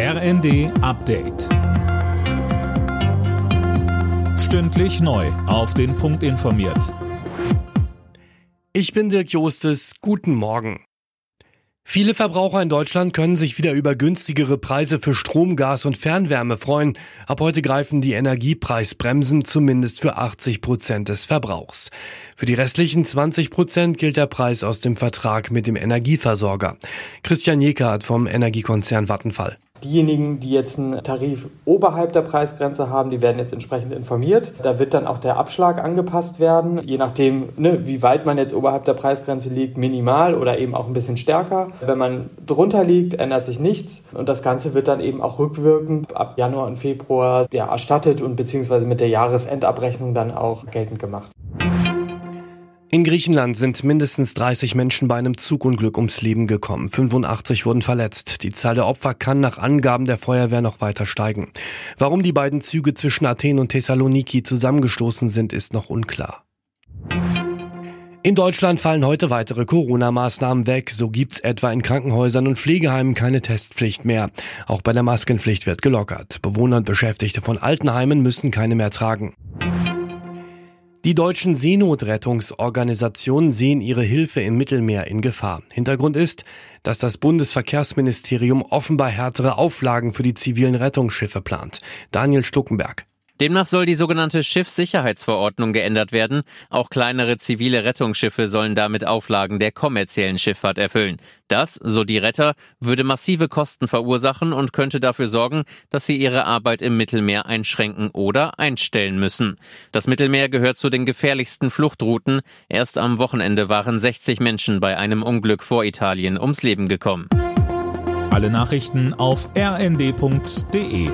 RND Update. Stündlich neu. Auf den Punkt informiert. Ich bin Dirk Jostes. Guten Morgen. Viele Verbraucher in Deutschland können sich wieder über günstigere Preise für Strom, Gas und Fernwärme freuen. Ab heute greifen die Energiepreisbremsen zumindest für 80 Prozent des Verbrauchs. Für die restlichen 20 Prozent gilt der Preis aus dem Vertrag mit dem Energieversorger. Christian Jekert vom Energiekonzern Vattenfall. Diejenigen, die jetzt einen Tarif oberhalb der Preisgrenze haben, die werden jetzt entsprechend informiert. Da wird dann auch der Abschlag angepasst werden, je nachdem, ne, wie weit man jetzt oberhalb der Preisgrenze liegt, minimal oder eben auch ein bisschen stärker. Wenn man drunter liegt, ändert sich nichts und das Ganze wird dann eben auch rückwirkend ab Januar und Februar ja, erstattet und beziehungsweise mit der Jahresendabrechnung dann auch geltend gemacht. In Griechenland sind mindestens 30 Menschen bei einem Zugunglück ums Leben gekommen. 85 wurden verletzt. Die Zahl der Opfer kann nach Angaben der Feuerwehr noch weiter steigen. Warum die beiden Züge zwischen Athen und Thessaloniki zusammengestoßen sind, ist noch unklar. In Deutschland fallen heute weitere Corona-Maßnahmen weg. So gibt's etwa in Krankenhäusern und Pflegeheimen keine Testpflicht mehr. Auch bei der Maskenpflicht wird gelockert. Bewohner und Beschäftigte von Altenheimen müssen keine mehr tragen. Die deutschen Seenotrettungsorganisationen sehen ihre Hilfe im Mittelmeer in Gefahr. Hintergrund ist, dass das Bundesverkehrsministerium offenbar härtere Auflagen für die zivilen Rettungsschiffe plant. Daniel Stuckenberg. Demnach soll die sogenannte Schiffssicherheitsverordnung geändert werden. Auch kleinere zivile Rettungsschiffe sollen damit Auflagen der kommerziellen Schifffahrt erfüllen. Das, so die Retter, würde massive Kosten verursachen und könnte dafür sorgen, dass sie ihre Arbeit im Mittelmeer einschränken oder einstellen müssen. Das Mittelmeer gehört zu den gefährlichsten Fluchtrouten. Erst am Wochenende waren 60 Menschen bei einem Unglück vor Italien ums Leben gekommen. Alle Nachrichten auf rnd.de